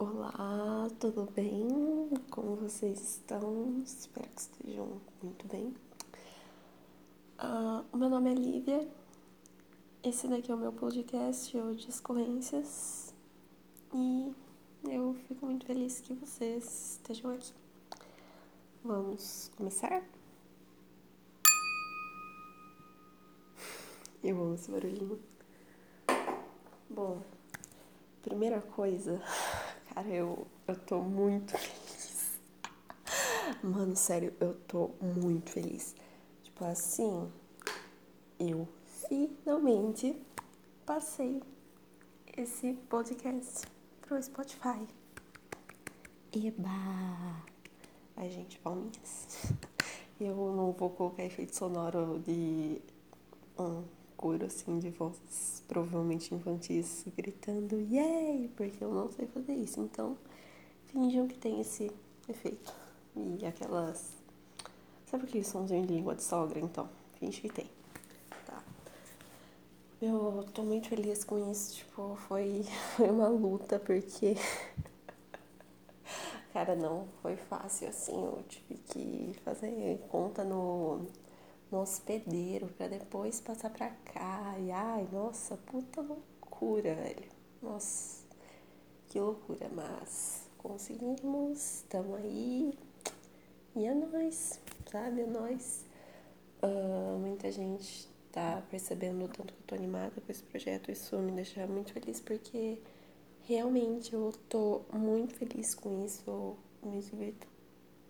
Olá, tudo bem? Como vocês estão? Espero que estejam muito bem. O meu nome é Lívia, esse daqui é o meu podcast, o Discorrências, e eu fico muito feliz que vocês estejam aqui. Vamos começar? Eu amo esse barulhinho. Bom, primeira coisa, cara, eu, eu tô muito feliz. Mano, sério, eu tô muito feliz. Tipo assim, eu finalmente passei esse podcast pro Spotify. Eba! Ai, gente, palminhas. Eu não vou colocar efeito sonoro de um coro assim de vozes provavelmente infantis gritando yay, porque eu não sei fazer isso. Então, finjam que tem esse efeito. E aquelas. Sabe aquele somzinho de língua de sogra? Então, finge que tem. Tá. Eu tô muito feliz com isso. Tipo, foi, foi uma luta, porque. Cara, não foi fácil assim. Eu tive que fazer conta no no hospedeiro para depois passar para cá. E ai, nossa, puta loucura, velho. Nossa, que loucura, mas conseguimos, estamos aí. E é nóis, sabe? É nóis. Uh, muita gente tá percebendo o tanto que eu tô animada com esse projeto. Isso me deixa muito feliz porque realmente eu tô muito feliz com isso. Eu me divirto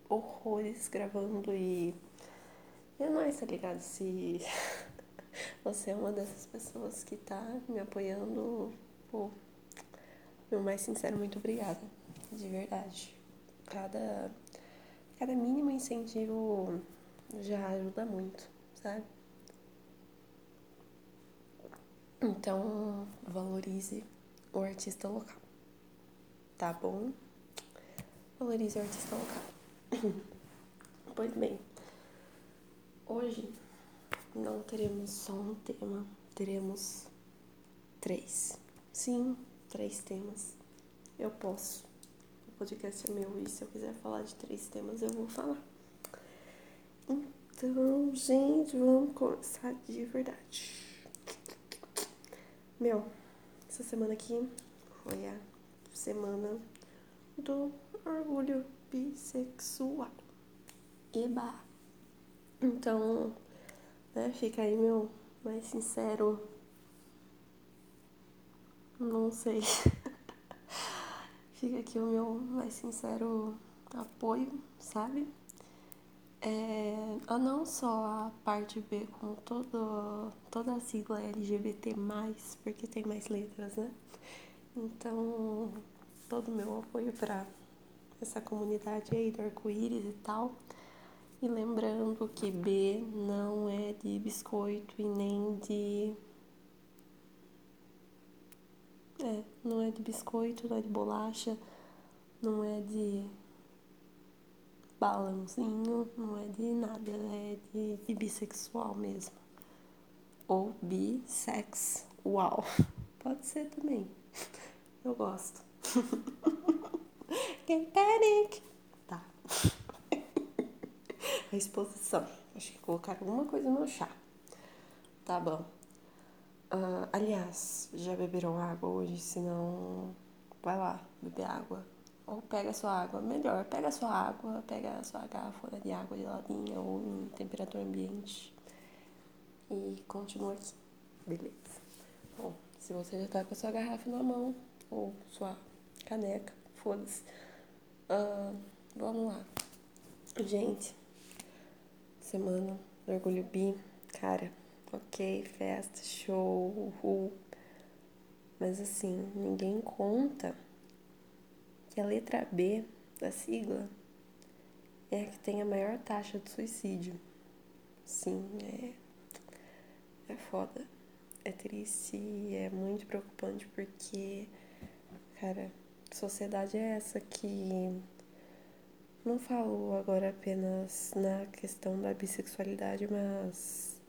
horrores gravando e e nós, tá ligado? Se você é uma dessas pessoas que tá me apoiando, pô, meu mais sincero muito obrigada. De verdade. Cada, cada mínimo incentivo já ajuda muito, sabe? Então, valorize o artista local. Tá bom? Valorize o artista local. pois bem. Hoje não teremos só um tema, teremos três. Sim, três temas. Eu posso. O podcast é meu e se eu quiser falar de três temas eu vou falar. Então, gente, vamos começar de verdade. Meu, essa semana aqui foi a semana do orgulho bissexual. Eba! Então, né, fica aí meu mais sincero. Não sei. fica aqui o meu mais sincero apoio, sabe? É, a não só a parte B com todo, toda a sigla LGBT, porque tem mais letras, né? Então, todo o meu apoio para essa comunidade aí do arco-íris e tal. E lembrando que B não é de biscoito e nem de. É, não é de biscoito, não é de bolacha, não é de balãozinho, não é de nada, é de, de bissexual mesmo. Ou bissex, uau. Pode ser também. Eu gosto. Get panic! Tá a exposição. Acho que colocaram alguma coisa no chá. Tá bom. Uh, aliás, já beberam água hoje? Se não, vai lá beber água. Ou pega a sua água. Melhor, pega a sua água, pega a sua garrafa de água geladinha ou em temperatura ambiente. E continua aqui. Beleza. Bom, se você já tá com a sua garrafa na mão, ou sua caneca, foda-se. Uh, vamos lá. Gente, semana do Orgulho Bi, cara, ok, festa, show, uhul. Mas assim, ninguém conta que a letra B da sigla é a que tem a maior taxa de suicídio. Sim, é, é foda. É triste e é muito preocupante porque, cara, sociedade é essa que não falo agora apenas na questão da bissexualidade, mas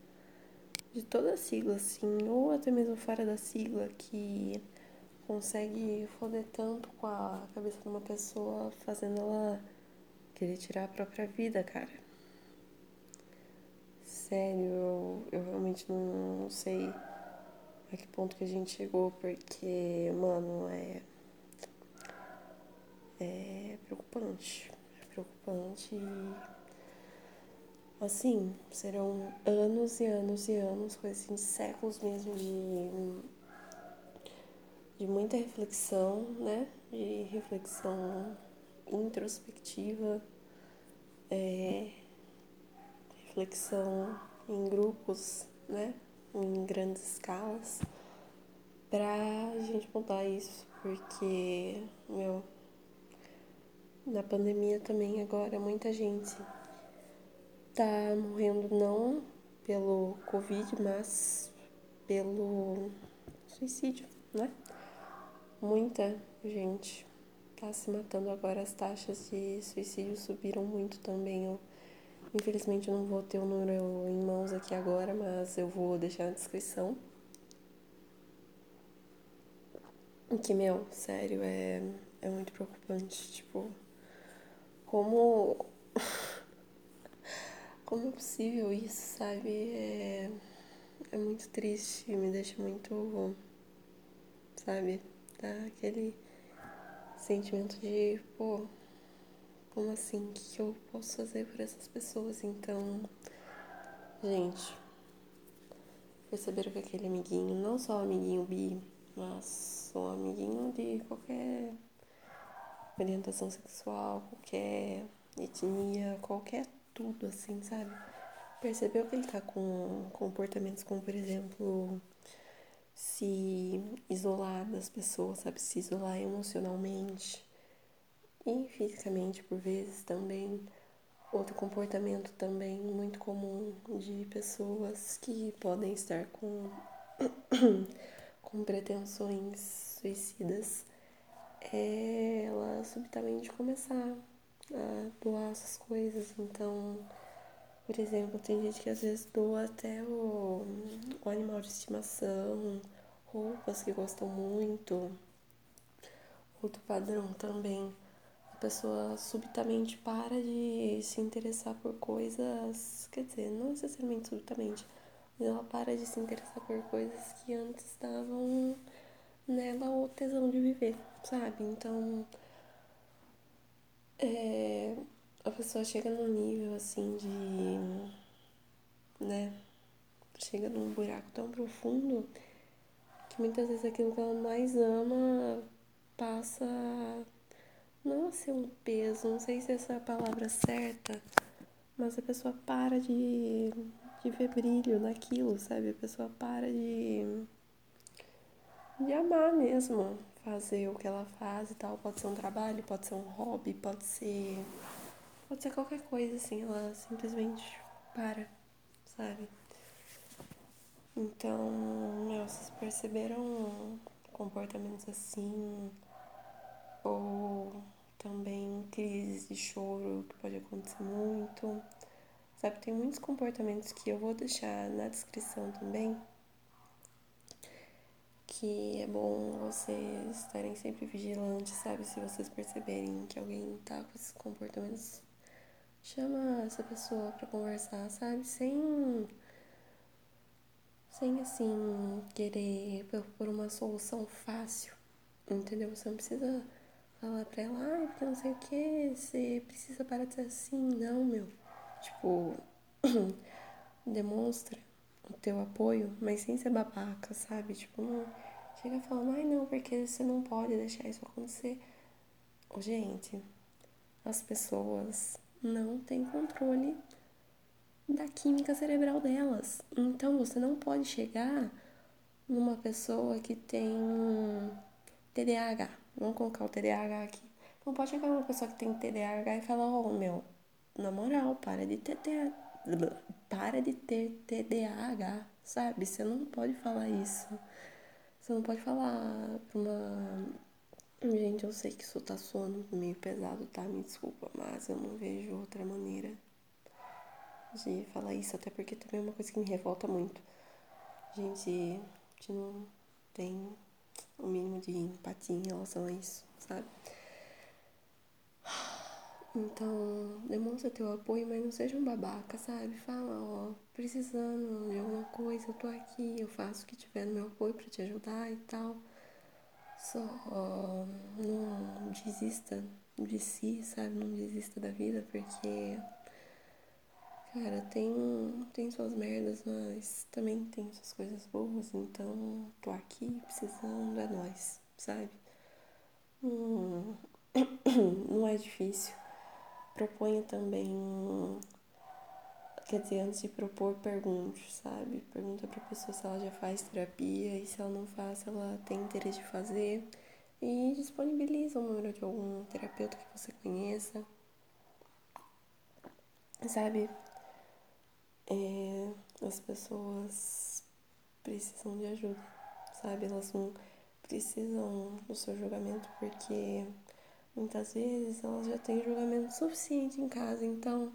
de toda a sigla, assim, ou até mesmo fora da sigla, que consegue foder tanto com a cabeça de uma pessoa, fazendo ela querer tirar a própria vida, cara. Sério, eu, eu realmente não sei a que ponto que a gente chegou, porque, mano, é. É preocupante. Preocupante e. Assim, serão anos e anos e anos, coisa assim, séculos mesmo de. de muita reflexão, né? De reflexão introspectiva, é, reflexão em grupos, né? Em grandes escalas, pra gente mudar isso, porque, meu, na pandemia também agora muita gente tá morrendo não pelo Covid, mas pelo suicídio, né? Muita gente tá se matando agora. As taxas de suicídio subiram muito também. Eu, infelizmente eu não vou ter o número em mãos aqui agora, mas eu vou deixar na descrição. Que, meu, sério, é, é muito preocupante. Tipo, como. como é possível isso, sabe? É, é muito triste, me deixa muito. Sabe? Dá aquele sentimento de, pô, como assim? O que eu posso fazer por essas pessoas? Então, gente, perceberam que aquele amiguinho, não só o amiguinho bi, mas o amiguinho de qualquer orientação sexual, qualquer etnia, qualquer tudo assim, sabe? Percebeu que ele tá com comportamentos como, por exemplo, se isolar das pessoas, sabe? Se isolar emocionalmente e fisicamente por vezes também. Outro comportamento também muito comum de pessoas que podem estar com, com pretensões suicidas é ela subitamente começar a doar essas coisas. Então, por exemplo, tem gente que às vezes doa até o, o animal de estimação, roupas que gostam muito. Outro padrão também. A pessoa subitamente para de se interessar por coisas. Quer dizer, não necessariamente subitamente, mas ela para de se interessar por coisas que antes davam nela o tesão de viver, sabe? Então. É, a pessoa chega num nível assim de. né? Chega num buraco tão profundo que muitas vezes aquilo que ela mais ama passa não a ser um peso, não sei se essa é a palavra certa, mas a pessoa para de, de ver brilho naquilo, sabe? A pessoa para de, de amar mesmo fazer o que ela faz e tal. Pode ser um trabalho, pode ser um hobby, pode ser Pode ser qualquer coisa, assim, ela simplesmente para, sabe? Então, meu, vocês perceberam comportamentos assim? Ou também crises de choro que pode acontecer muito. Sabe, tem muitos comportamentos que eu vou deixar na descrição também. Que é bom vocês estarem sempre vigilantes, sabe? Se vocês perceberem que alguém tá com esses comportamentos chama essa pessoa para conversar, sabe? Sem sem assim querer por uma solução fácil, entendeu? Você não precisa falar pra ela, ai, porque não sei o que, você precisa parar de ser assim, não, meu. Tipo, demonstra o teu apoio, mas sem ser babaca, sabe? Tipo, não chega falando, ai não, porque você não pode deixar isso acontecer. Gente, as pessoas não têm controle da química cerebral delas. Então você não pode chegar numa pessoa que tem TDAH. Vamos colocar o TDAH aqui. Não pode chegar numa pessoa que tem TDAH e falar, ó, oh, meu, na moral, para de ter para de ter TDAH, sabe? Você não pode falar isso. Você não pode falar pra uma Gente, eu sei que isso tá soando meio pesado, tá? Me desculpa, mas eu não vejo outra maneira de falar isso, até porque também é uma coisa que me revolta muito. Gente, que não tem o mínimo de empatia em relação a isso, sabe? Então, demonstra teu apoio, mas não seja um babaca, sabe? Fala, ó, precisando de alguma coisa, eu tô aqui, eu faço o que tiver no meu apoio para te ajudar e tal. Só ó, não desista de si, sabe? Não desista da vida, porque, cara, tem, tem suas merdas, mas também tem suas coisas boas, então tô aqui precisando, é nóis, sabe? Hum, não é difícil proponha também. Quer dizer, antes de propor, pergunte, sabe? Pergunta pra pessoa se ela já faz terapia e se ela não faz, se ela tem interesse de fazer. E disponibiliza o número de algum terapeuta que você conheça. Sabe? É, as pessoas precisam de ajuda, sabe? Elas não precisam do seu julgamento porque Muitas vezes elas já têm julgamento suficiente em casa, então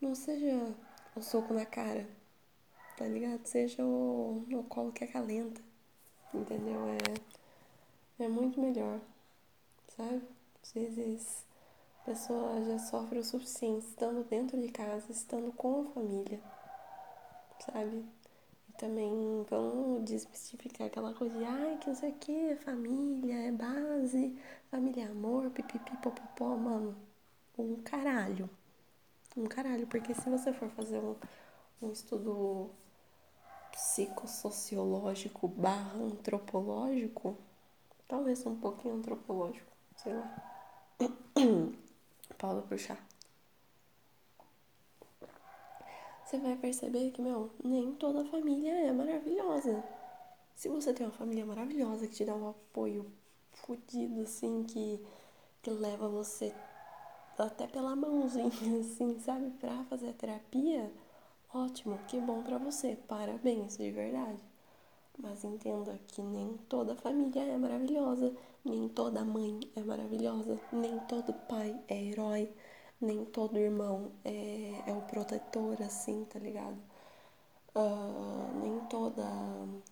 não seja o soco na cara, tá ligado? Seja o, o colo que acalenta, entendeu? É, é muito melhor, sabe? Às vezes a pessoa já sofre o suficiente estando dentro de casa, estando com a família, sabe? também vamos desmistificar aquela coisa de ai, que não sei o que, família é base, família é amor, pipipi, popopó, mano. Um caralho. Um caralho, porque se você for fazer um, um estudo psicossociológico barra antropológico, talvez um pouquinho antropológico, sei lá. Paulo puxar. você vai perceber que, meu, nem toda família é maravilhosa. Se você tem uma família maravilhosa que te dá um apoio fodido, assim, que, que leva você até pela mãozinha, assim, sabe, pra fazer a terapia, ótimo, que bom pra você, parabéns, de verdade. Mas entenda que nem toda família é maravilhosa, nem toda mãe é maravilhosa, nem todo pai é herói nem todo irmão é, é o protetor, assim, tá ligado? Uh, nem toda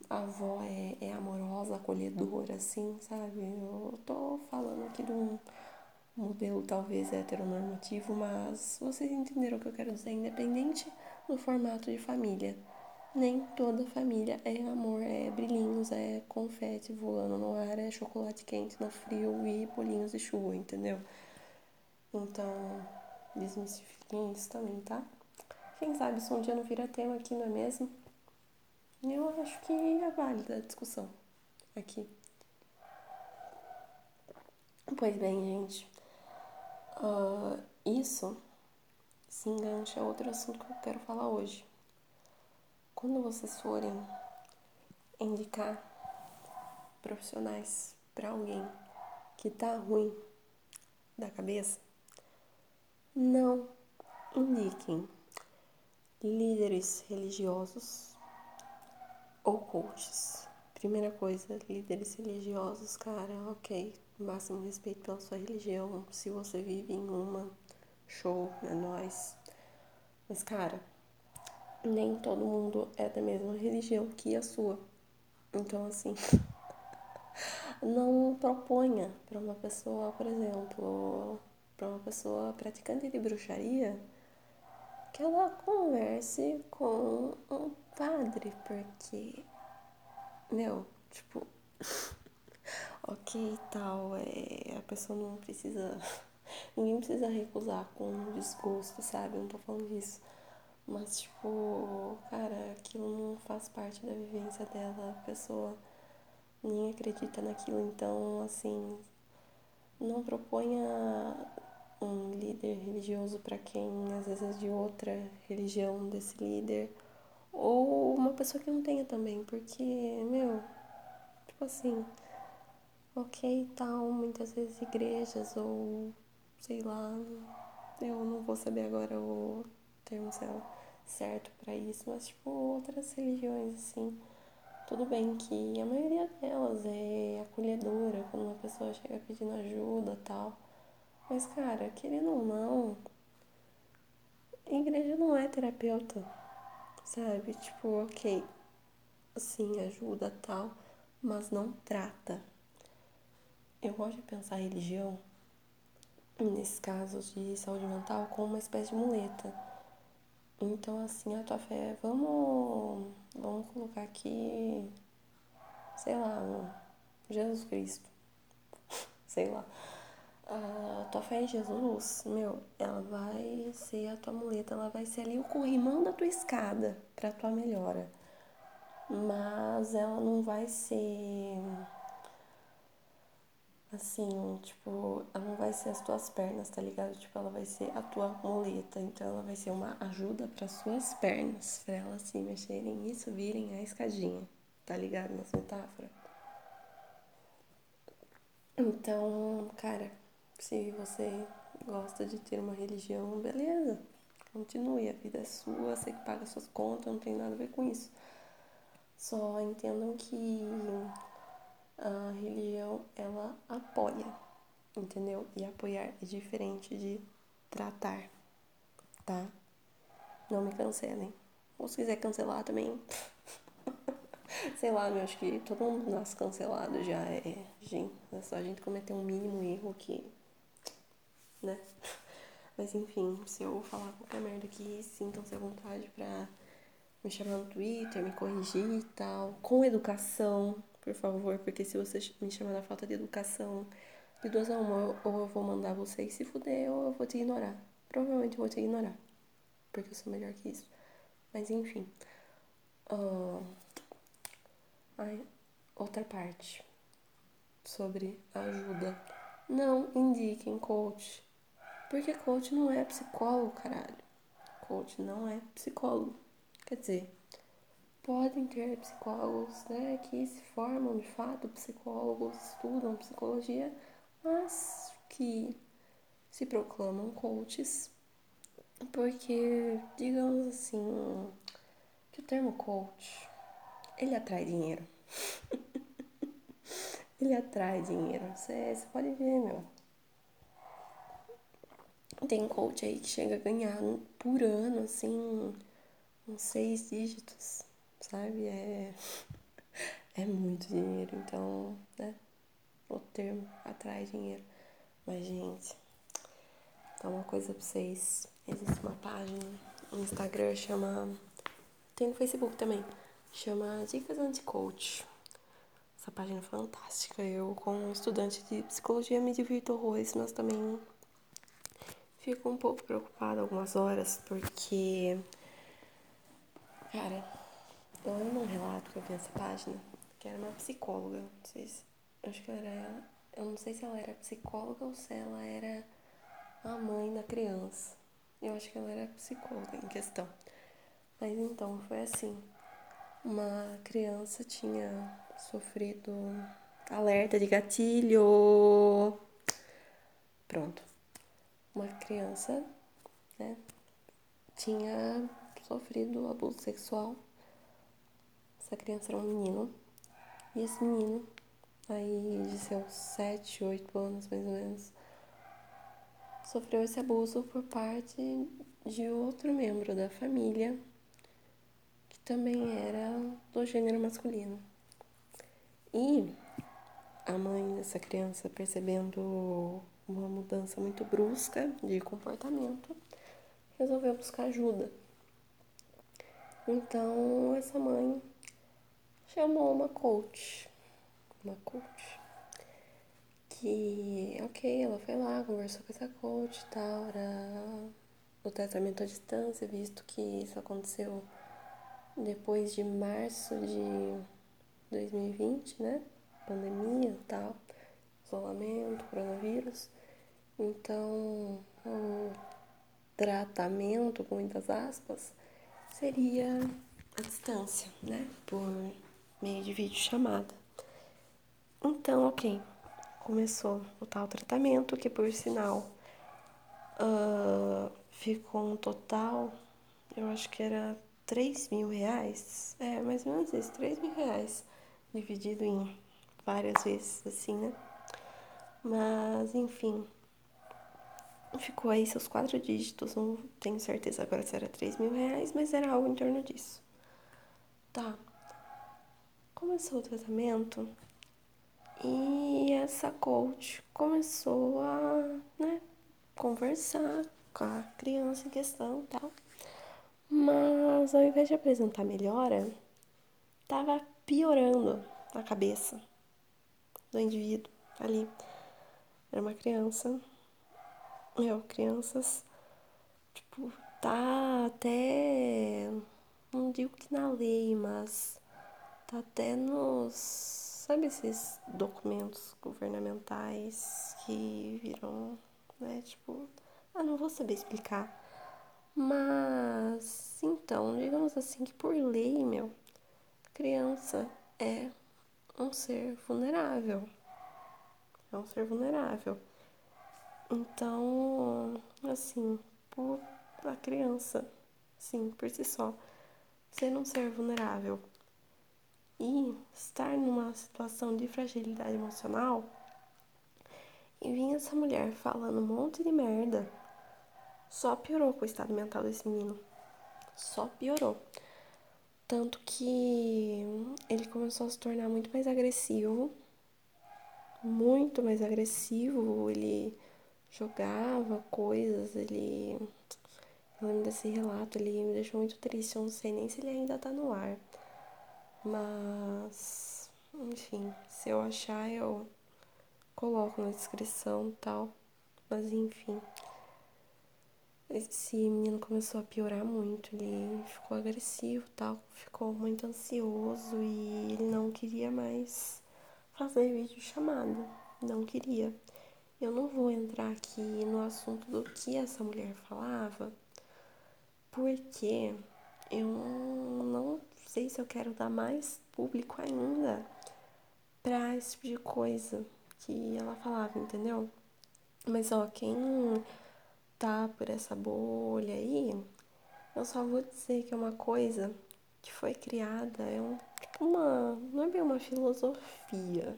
avó é, é amorosa, acolhedora, assim, sabe? Eu tô falando aqui de um modelo talvez heteronormativo, mas vocês entenderam o que eu quero dizer, independente do formato de família. Nem toda família é amor, é brilhinhos, é confete voando no ar, é chocolate quente no frio e bolinhos de chuva, entendeu? Então, desmistifiquem isso também, tá? Quem sabe se um dia não vira tema aqui, não é mesmo? Eu acho que é válida a discussão aqui. Pois bem, gente. Uh, isso se engancha a outro assunto que eu quero falar hoje. Quando vocês forem indicar profissionais para alguém que tá ruim da cabeça, não indiquem líderes religiosos ou coaches. Primeira coisa, líderes religiosos, cara, ok, máximo respeito pela sua religião. Se você vive em uma, show, é nóis. Mas, cara, nem todo mundo é da mesma religião que a sua. Então, assim, não proponha para uma pessoa, por exemplo, para uma pessoa praticante de bruxaria que ela converse com um padre, porque, meu, tipo, ok tal, é, a pessoa não precisa, ninguém precisa recusar com desgosto, sabe? Eu não tô falando disso. Mas, tipo, cara, aquilo não faz parte da vivência dela, a pessoa nem acredita naquilo, então, assim, não proponha um líder religioso para quem às vezes é de outra religião desse líder ou uma pessoa que não tenha também, porque, meu, tipo assim, ok, tal, muitas vezes igrejas ou sei lá, eu não vou saber agora o termo certo para isso, mas tipo outras religiões assim, tudo bem que a maioria delas é acolhedora quando uma pessoa chega pedindo ajuda tal. Mas, cara, querendo ou não, igreja não é terapeuta, sabe? Tipo, ok, sim, ajuda tal, mas não trata. Eu gosto de pensar a religião, nesses casos de saúde mental, como uma espécie de muleta. Então, assim, a tua fé, vamos, vamos colocar aqui, sei lá, Jesus Cristo, sei lá. A tua fé em Jesus, meu, ela vai ser a tua muleta, ela vai ser ali o corrimão da tua escada para tua melhora. Mas ela não vai ser assim, tipo, ela não vai ser as tuas pernas, tá ligado? Tipo, ela vai ser a tua muleta, então ela vai ser uma ajuda para suas pernas, para elas se mexerem e subirem a escadinha, tá ligado? Nessa metáfora. Então, cara, se você gosta de ter uma religião, beleza, continue, a vida é sua, você que paga suas contas, não tem nada a ver com isso. Só entendam que a religião ela apoia, entendeu? E apoiar é diferente de tratar, tá? Não me cancelem. Ou se quiser cancelar também. Sei lá, eu acho que todo mundo nasce cancelado já. É, gente, é só a gente cometer um mínimo erro que. Né? Mas enfim, se eu falar qualquer merda aqui, sintam-se à vontade pra me chamar no Twitter, me corrigir e tal. Com educação, por favor, porque se você me chamar na falta de educação, de duas a uma, ou eu vou mandar você se fuder, ou eu vou te ignorar. Provavelmente eu vou te ignorar, porque eu sou melhor que isso. Mas enfim. Uh, ai, outra parte sobre ajuda. Não indiquem coach. Porque coach não é psicólogo, caralho. Coach não é psicólogo. Quer dizer, podem ter psicólogos né, que se formam de fato, psicólogos estudam psicologia, mas que se proclamam coaches, porque, digamos assim, que o termo coach, ele atrai dinheiro. ele atrai dinheiro. Você, pode ver, meu. Tem coach aí que chega a ganhar por ano, assim, uns seis dígitos sabe? É, é muito dinheiro, então, né? O termo atrai dinheiro. Mas, gente, então uma coisa pra vocês. Existe uma página no Instagram, chama. Tem no Facebook também. Chama Dicas Anti-Coach. Essa página é fantástica. Eu, como estudante de psicologia, me divirto horrores, mas também fico um pouco preocupada algumas horas, porque. Cara, eu lembro um relato que eu vi nessa página, que era uma psicóloga, não sei se, acho que era, eu não sei se ela era psicóloga ou se ela era a mãe da criança. Eu acho que ela era psicóloga em questão. Mas então, foi assim, uma criança tinha sofrido alerta de gatilho. Pronto. Uma criança, né, tinha sofrido abuso sexual essa criança era um menino. E esse menino, aí de seus 7, 8 anos mais ou menos, sofreu esse abuso por parte de outro membro da família que também era do gênero masculino. E a mãe dessa criança, percebendo uma mudança muito brusca de comportamento, resolveu buscar ajuda. Então, essa mãe chamou uma coach. Uma coach. Que, ok, ela foi lá, conversou com essa coach e tal, era o tratamento à distância, visto que isso aconteceu depois de março de 2020, né? Pandemia e tal, isolamento, coronavírus. Então, o tratamento, com muitas aspas, seria a distância, né? Por meio de vídeo chamada. Então, ok, começou o tal tratamento, que por sinal uh, ficou um total, eu acho que era 3 mil reais, é mais ou menos isso, 3 mil reais, dividido em várias vezes, assim, né? Mas, enfim, ficou aí seus quatro dígitos, não tenho certeza agora se era 3 mil reais, mas era algo em torno disso. Tá. começou o tratamento e essa coach começou a, né, conversar com a criança em questão e tal. Mas ao invés de apresentar melhora, tava piorando a cabeça do indivíduo ali. Era uma criança. Eu, crianças, tipo, tá até. Não digo que na lei, mas tá até nos. Sabe esses documentos governamentais que viram, né? Tipo, ah, não vou saber explicar. Mas, então, digamos assim que por lei, meu, criança é um ser vulnerável. É um ser vulnerável. Então, assim, por a criança, sim, por si só, ser um ser vulnerável e estar numa situação de fragilidade emocional, e vinha essa mulher falando um monte de merda, só piorou com o estado mental desse menino. Só piorou. Tanto que ele começou a se tornar muito mais agressivo. Muito mais agressivo. Ele jogava coisas, ele. Eu lembro desse relato, ele me deixou muito triste. Eu não sei nem se ele ainda tá no ar. Mas. Enfim, se eu achar, eu coloco na descrição tal. Mas enfim esse menino começou a piorar muito, ele ficou agressivo, tal, ficou muito ansioso e ele não queria mais fazer vídeo chamada, não queria. Eu não vou entrar aqui no assunto do que essa mulher falava, porque eu não sei se eu quero dar mais público ainda para esse tipo de coisa que ela falava, entendeu? Mas ó, quem tá por essa bolha aí, eu só vou dizer que é uma coisa que foi criada, é um, uma, não é bem uma filosofia,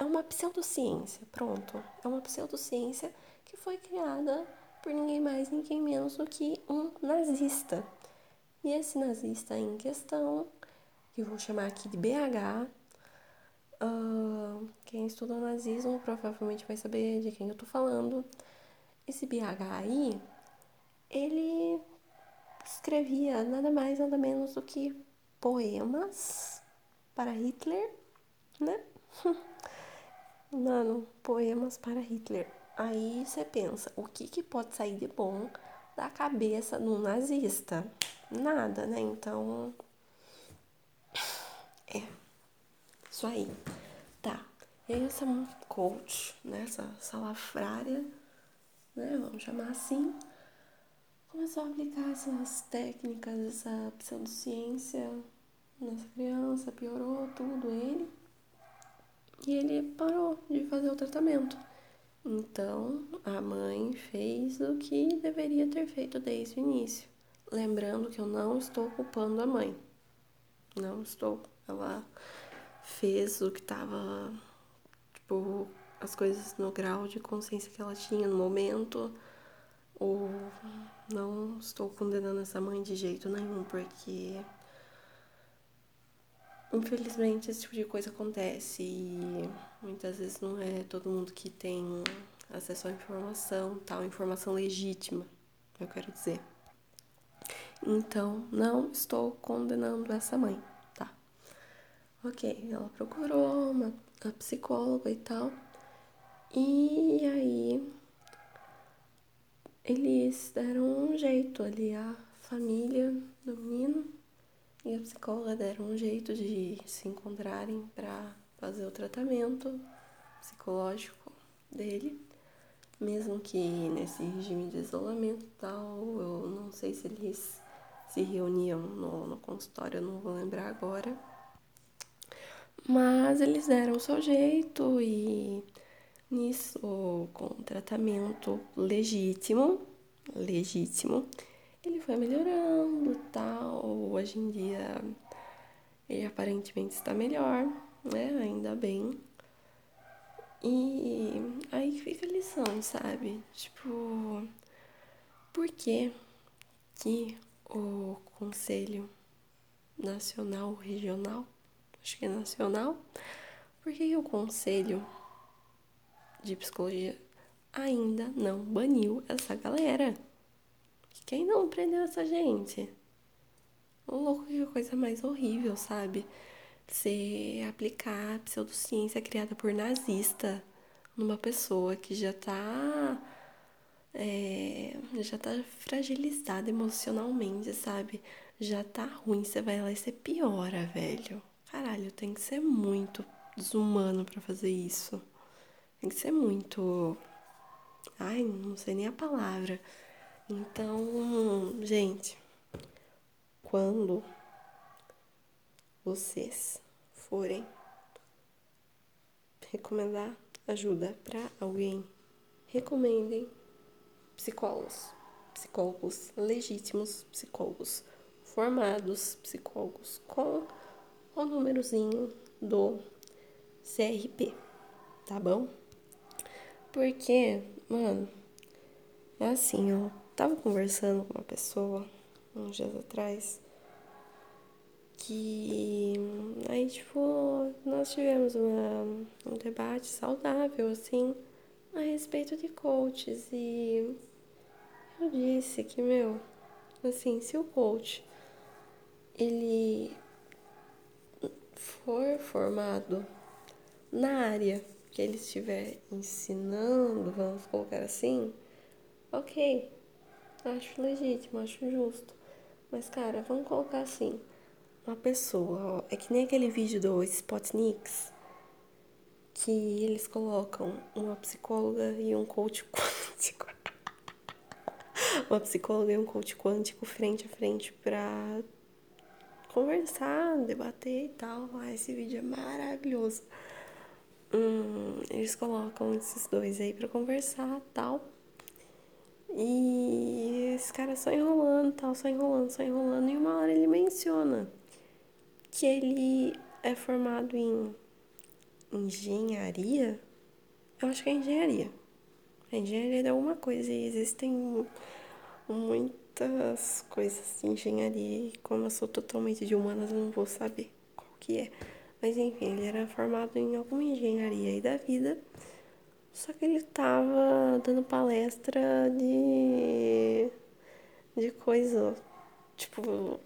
é uma pseudociência, pronto. É uma pseudociência que foi criada por ninguém mais, ninguém menos do que um nazista. E esse nazista em questão, que eu vou chamar aqui de BH, uh, quem estudou nazismo provavelmente vai saber de quem eu tô falando. Esse BH aí, ele escrevia nada mais, nada menos do que poemas para Hitler, né? Mano, poemas para Hitler. Aí você pensa, o que, que pode sair de bom da cabeça de um nazista? Nada, né? Então. É. Isso aí. Tá. E aí essa coach, né? Essa salafrária né, vamos chamar assim, começou a aplicar essas técnicas, essa pseudociência nessa criança, piorou tudo ele. E ele parou de fazer o tratamento. Então, a mãe fez o que deveria ter feito desde o início. Lembrando que eu não estou culpando a mãe. Não estou. Ela fez o que estava, tipo, as coisas no grau de consciência que ela tinha no momento. Ou não estou condenando essa mãe de jeito nenhum, porque infelizmente esse tipo de coisa acontece e muitas vezes não é todo mundo que tem acesso à informação, tal, informação legítima, eu quero dizer. Então, não estou condenando essa mãe, tá? Ok, ela procurou uma psicóloga e tal. E aí eles deram um jeito ali, a família do menino e a psicóloga deram um jeito de se encontrarem para fazer o tratamento psicológico dele, mesmo que nesse regime de isolamento e tal, eu não sei se eles se reuniam no, no consultório, eu não vou lembrar agora. Mas eles deram o seu jeito e Nisso, com tratamento legítimo, legítimo, ele foi melhorando tal. Hoje em dia ele aparentemente está melhor, né? Ainda bem. E aí fica a lição, sabe? Tipo, por que que o Conselho Nacional Regional, acho que é nacional. Por que o Conselho de Psicologia ainda não baniu essa galera? Quem não prendeu essa gente? O louco que coisa mais horrível, sabe? Você aplicar pseudociência criada por nazista numa pessoa que já tá. É, já tá fragilizada emocionalmente, sabe? Já tá ruim, você vai lá e você piora, velho. Caralho, tem que ser muito desumano para fazer isso. Tem que ser muito. Ai, não sei nem a palavra. Então, gente, quando vocês forem recomendar ajuda para alguém, recomendem psicólogos, psicólogos legítimos, psicólogos formados, psicólogos com o númerozinho do CRP, tá bom? Porque, mano, é assim, ó. Tava conversando com uma pessoa uns dias atrás que aí tipo nós tivemos uma, um debate saudável assim a respeito de coaches e eu disse que meu assim se o coach ele for formado na área que ele estiver ensinando, vamos colocar assim, ok, acho legítimo, acho justo. Mas, cara, vamos colocar assim, uma pessoa, ó, é que nem aquele vídeo do Spotniks, que eles colocam uma psicóloga e um coach quântico. uma psicóloga e um coach quântico frente a frente pra conversar, debater e tal. Ah, esse vídeo é maravilhoso. Hum, eles colocam esses dois aí para conversar tal. E esse cara só enrolando, tal, só enrolando, só enrolando. E uma hora ele menciona que ele é formado em engenharia. Eu acho que é engenharia. É engenharia de alguma coisa. E existem muitas coisas de engenharia. E como eu sou totalmente de humanas, eu não vou saber qual que é. Mas enfim, ele era formado em alguma engenharia aí da vida. Só que ele tava dando palestra de. de coisa. Tipo.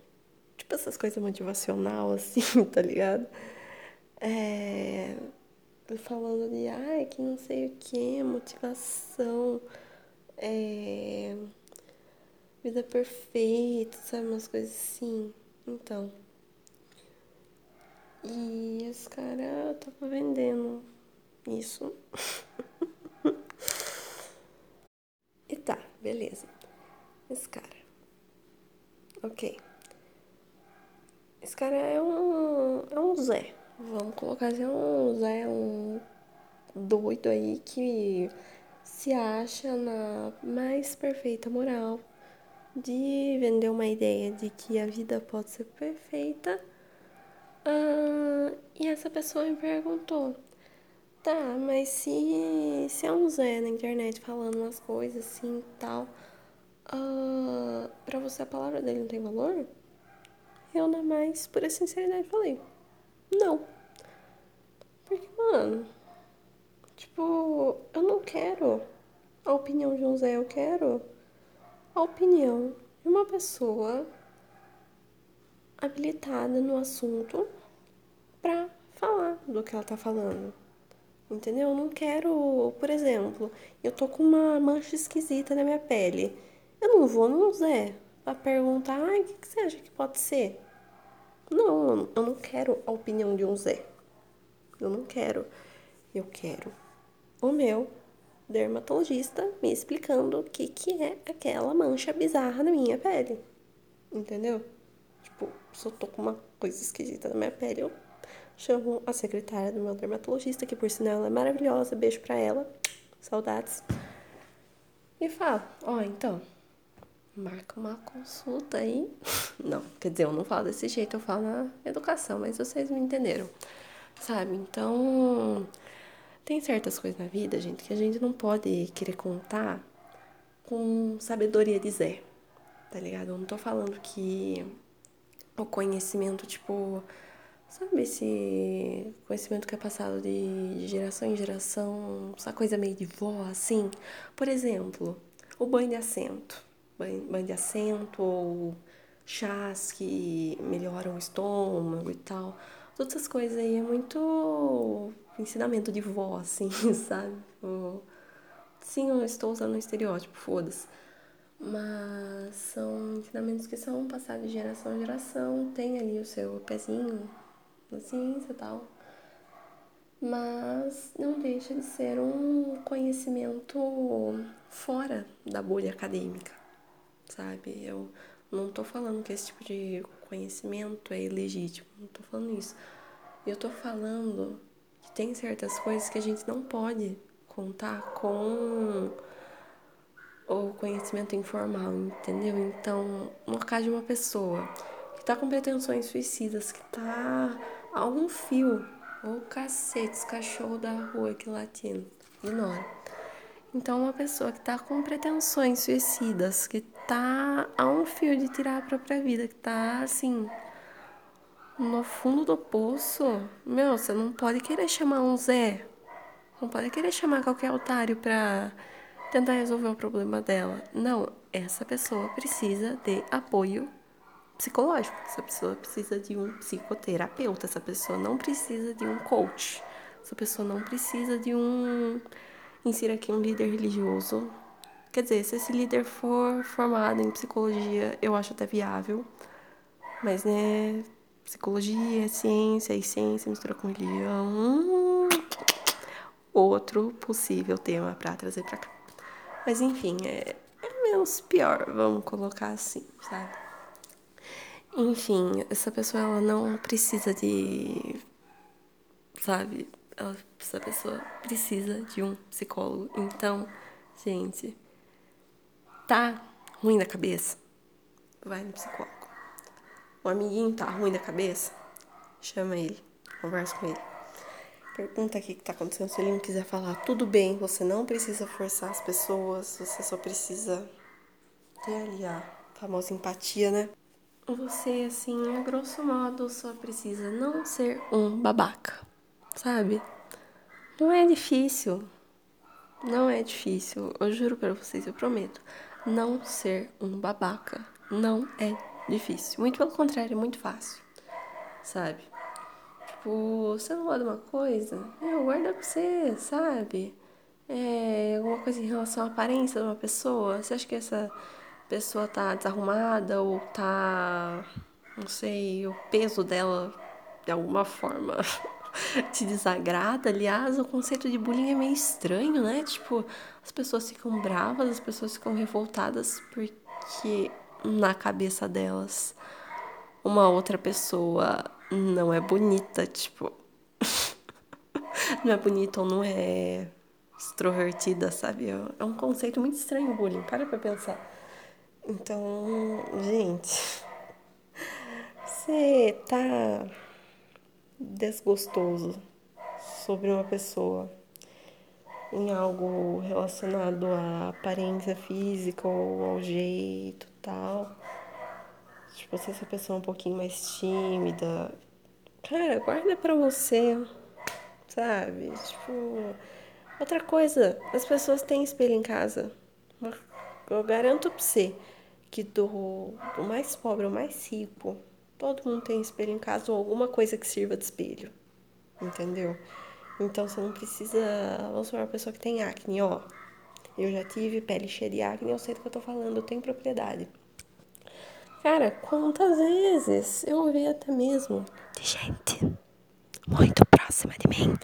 Tipo essas coisas motivacional, assim, tá ligado? É. Falando de, ai, que não sei o que, motivação, é. Vida perfeita, sabe? Umas coisas assim. Então. E esse cara tava vendendo isso. e tá, beleza. Esse cara. Ok. Esse cara é um. É um Zé. Vamos colocar assim, um Zé, um doido aí que se acha na mais perfeita moral de vender uma ideia de que a vida pode ser perfeita ah, e essa pessoa me perguntou: tá, mas se, se é um Zé na internet falando umas coisas assim e tal, ah, pra você a palavra dele não tem valor? Eu, na mais, por sinceridade, falei: não. Porque, mano, tipo, eu não quero a opinião de um Zé, eu quero a opinião de uma pessoa habilitada no assunto para falar do que ela tá falando. Entendeu? Eu não quero, por exemplo, eu tô com uma mancha esquisita na minha pele. Eu não vou no Zé pra perguntar, ai, o que, que você acha que pode ser? Não, eu não quero a opinião de um Zé. Eu não quero. Eu quero o meu dermatologista me explicando o que, que é aquela mancha bizarra na minha pele. Entendeu? Tipo, se eu tô com uma coisa esquisita na minha pele, eu chamo a secretária do meu dermatologista, que por sinal ela é maravilhosa, beijo pra ela, saudades. E falo, ó, oh, então, marca uma consulta aí. Não, quer dizer, eu não falo desse jeito, eu falo na educação, mas vocês me entenderam, sabe? Então, tem certas coisas na vida, gente, que a gente não pode querer contar com sabedoria de Zé, tá ligado? Eu não tô falando que o conhecimento, tipo, Sabe esse conhecimento que é passado de geração em geração, essa coisa meio de vó, assim? Por exemplo, o banho de assento. Banho, de assento ou chás que melhoram o estômago e tal. Todas essas coisas aí é muito ensinamento de vó, assim, sabe? Sim, eu estou usando um estereótipo, foda-se. Mas são ensinamentos que são passados de geração em geração. Tem ali o seu pezinho na ciência e tal. Mas não deixa de ser um conhecimento fora da bolha acadêmica, sabe? Eu não tô falando que esse tipo de conhecimento é ilegítimo, não tô falando isso. Eu tô falando que tem certas coisas que a gente não pode contar com o conhecimento informal, entendeu? Então, no caso de uma pessoa que tá com pretensões suicidas, que tá a um fio, ou cacete, os cachorros da rua aqui latindo, ignora. Então, uma pessoa que tá com pretensões suicidas, que tá a um fio de tirar a própria vida, que tá assim, no fundo do poço, meu, você não pode querer chamar um Zé, não pode querer chamar qualquer otário pra tentar resolver o problema dela. Não, essa pessoa precisa de apoio psicológico. Essa pessoa precisa de um psicoterapeuta. Essa pessoa não precisa de um coach. Essa pessoa não precisa de um. Insira aqui um líder religioso. Quer dizer, se esse líder for formado em psicologia, eu acho até viável. Mas, né, psicologia, ciência e ciência mistura com religião. Hum, outro possível tema para trazer para cá. Mas enfim, é, é menos pior, vamos colocar assim, sabe? Enfim, essa pessoa ela não precisa de. Sabe? Ela, essa pessoa precisa de um psicólogo. Então, gente, tá ruim da cabeça? Vai no psicólogo. O amiguinho tá ruim da cabeça? Chama ele, conversa com ele. Pergunta o que tá acontecendo. Se ele não quiser falar, tudo bem, você não precisa forçar as pessoas, você só precisa ter ali a famosa empatia, né? Você, assim, a grosso modo, só precisa não ser um babaca, sabe? Não é difícil. Não é difícil. Eu juro para vocês, eu prometo. Não ser um babaca não é difícil. Muito pelo contrário, é muito fácil, sabe? Tipo, você não gosta de uma coisa? Meu, guarda pra você, sabe? É, alguma coisa em relação à aparência de uma pessoa. Você acha que essa pessoa tá desarrumada ou tá. Não sei, o peso dela de alguma forma te desagrada. Aliás, o conceito de bullying é meio estranho, né? Tipo, as pessoas ficam bravas, as pessoas ficam revoltadas porque na cabeça delas uma outra pessoa não é bonita, tipo. não é bonita ou não é extrovertida, sabe? É um conceito muito estranho o bullying, para pra pensar. Então, gente, você tá desgostoso sobre uma pessoa em algo relacionado à aparência física ou ao jeito tal. Tipo, se essa pessoa é um pouquinho mais tímida, cara, guarda pra você, sabe? Tipo, outra coisa, as pessoas têm espelho em casa. Eu garanto pra você que do, do mais pobre ao mais rico, todo mundo tem espelho em casa ou alguma coisa que sirva de espelho. Entendeu? Então você não precisa. Vamos supor uma pessoa que tem acne, ó. Eu já tive pele cheia de acne, eu sei do que eu tô falando, eu tenho propriedade. Cara, quantas vezes eu ouvi até mesmo de gente muito próxima de mim.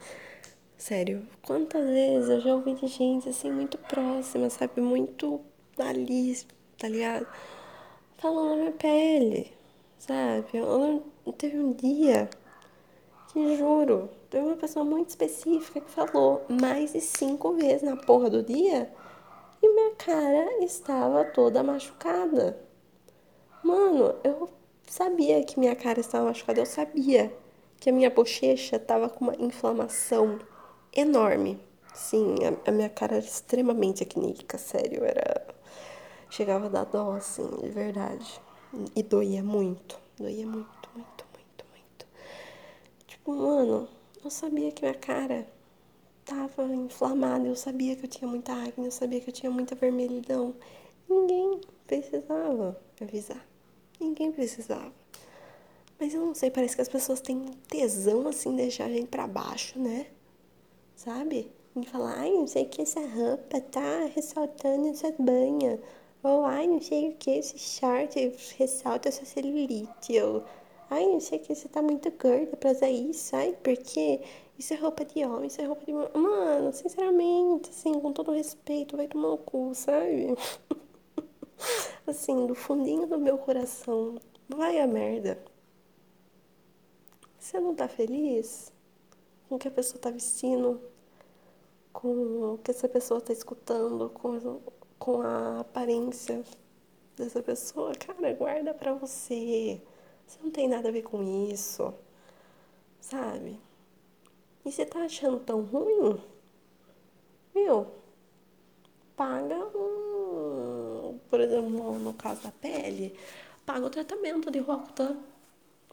Sério, quantas vezes eu já ouvi de gente assim muito próxima, sabe? Muito ali, tá ligado? Falando na minha pele, sabe? Eu, teve um dia que juro, teve uma pessoa muito específica que falou mais de cinco vezes na porra do dia e minha cara estava toda machucada. Mano, eu sabia que minha cara estava machucada, eu sabia que a minha bochecha estava com uma inflamação enorme. Sim, a, a minha cara era extremamente acnítica, sério, era chegava a dar dó assim, de verdade. E doía muito, doía muito, muito, muito, muito. mano, eu sabia que minha cara tava inflamada, eu sabia que eu tinha muita acne, eu sabia que eu tinha muita vermelhidão. Ninguém precisava avisar. Ninguém precisava. Mas eu não sei, parece que as pessoas têm tesão assim, deixar a gente pra baixo, né? Sabe? E falar, ai, não sei que essa roupa tá ressaltando essa banha. Ou, ai, não sei o que esse short ressalta essa celulite. Ou, ai, não sei o que você tá muito gorda pra usar isso. Ai, porque isso é roupa de homem, isso é roupa de... Mano, sinceramente, assim, com todo respeito, vai tomar o cu, sabe? assim, do fundinho do meu coração, vai a merda. Você não tá feliz com o que a pessoa tá vestindo, com o que essa pessoa tá escutando, com, com a aparência dessa pessoa? Cara, guarda pra você. Você não tem nada a ver com isso, sabe? E você tá achando tão ruim? Meu, paga um, por exemplo, no caso da pele, paga o tratamento de Roacutan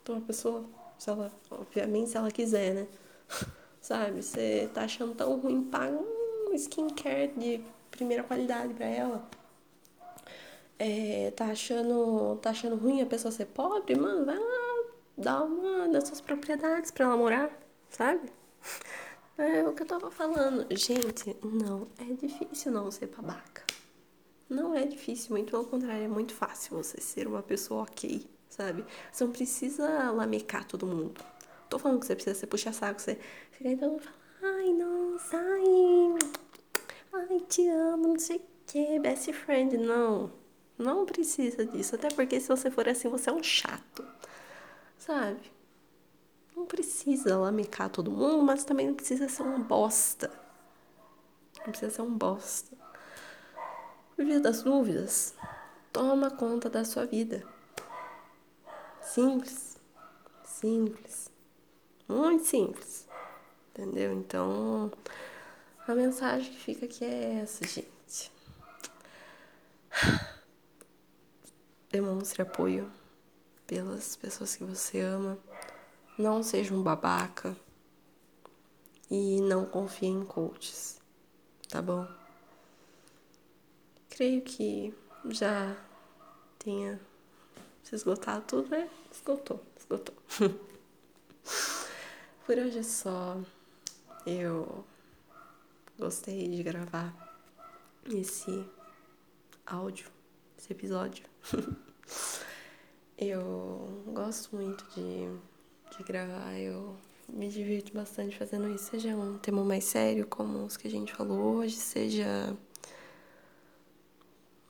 pra uma pessoa se ela, obviamente, se ela quiser, né? Sabe? Você tá achando tão ruim, paga um skincare de primeira qualidade pra ela. É, tá achando tá achando ruim a pessoa ser pobre, mano, vai lá dar uma das suas propriedades pra ela morar, sabe? É o que eu tava falando. Gente, não é difícil não ser babaca. Não é difícil, muito pelo contrário, é muito fácil você ser uma pessoa ok sabe? Você não precisa lamecar todo mundo. Tô falando que você precisa ser puxa-saco, você fica então e fala, ai, nossa, ai, ai, te amo, não sei o que, best friend. Não, não precisa disso. Até porque se você for assim, você é um chato, sabe? Não precisa lamecar todo mundo, mas também não precisa ser um bosta. Não precisa ser um bosta. Via das dúvidas, toma conta da sua vida. Simples. Simples. Muito simples. Entendeu? Então, a mensagem que fica aqui é essa, gente. Demonstre apoio pelas pessoas que você ama. Não seja um babaca. E não confie em coaches. Tá bom? Creio que já tenha se esgotar tudo, né? Esgotou, esgotou. Por hoje é só. Eu gostei de gravar esse áudio, esse episódio. eu gosto muito de, de gravar, eu me divirto bastante fazendo isso, seja um tema mais sério, como os que a gente falou hoje, seja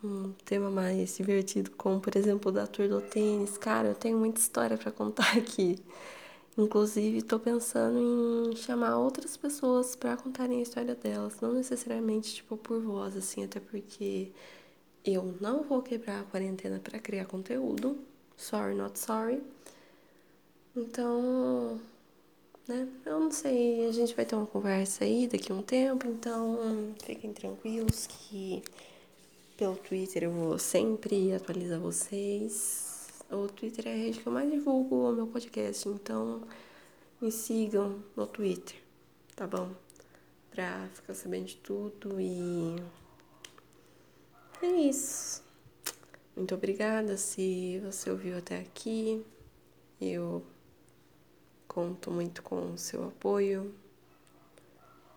um tema mais divertido, como por exemplo o da Tour do Tênis. Cara, eu tenho muita história para contar aqui. Inclusive, estou pensando em chamar outras pessoas para contarem a história delas, não necessariamente tipo por voz, assim, até porque eu não vou quebrar a quarentena para criar conteúdo. Sorry, not sorry. Então, né? Eu não sei, a gente vai ter uma conversa aí daqui a um tempo, então fiquem tranquilos que pelo Twitter eu vou sempre atualizar vocês. O Twitter é a rede que eu mais divulgo o meu podcast, então me sigam no Twitter, tá bom? Pra ficar sabendo de tudo e é isso. Muito obrigada se você ouviu até aqui. Eu conto muito com o seu apoio.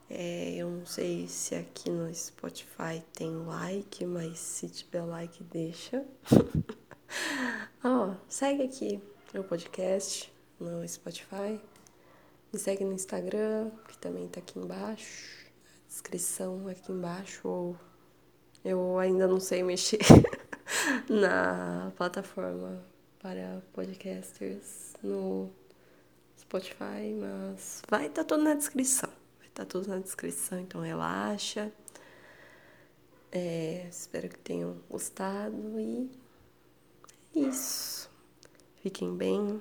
É, eu não sei se aqui no Spotify tem like, mas se tiver like, deixa. Ó, oh, segue aqui meu podcast no Spotify. Me segue no Instagram, que também tá aqui embaixo. A descrição aqui embaixo. Ou eu ainda não sei mexer na plataforma para podcasters no Spotify, mas vai estar tá tudo na descrição. Tá tudo na descrição, então relaxa. É, espero que tenham gostado e é isso. Fiquem bem.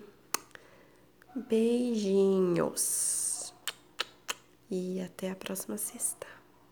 Beijinhos. E até a próxima sexta.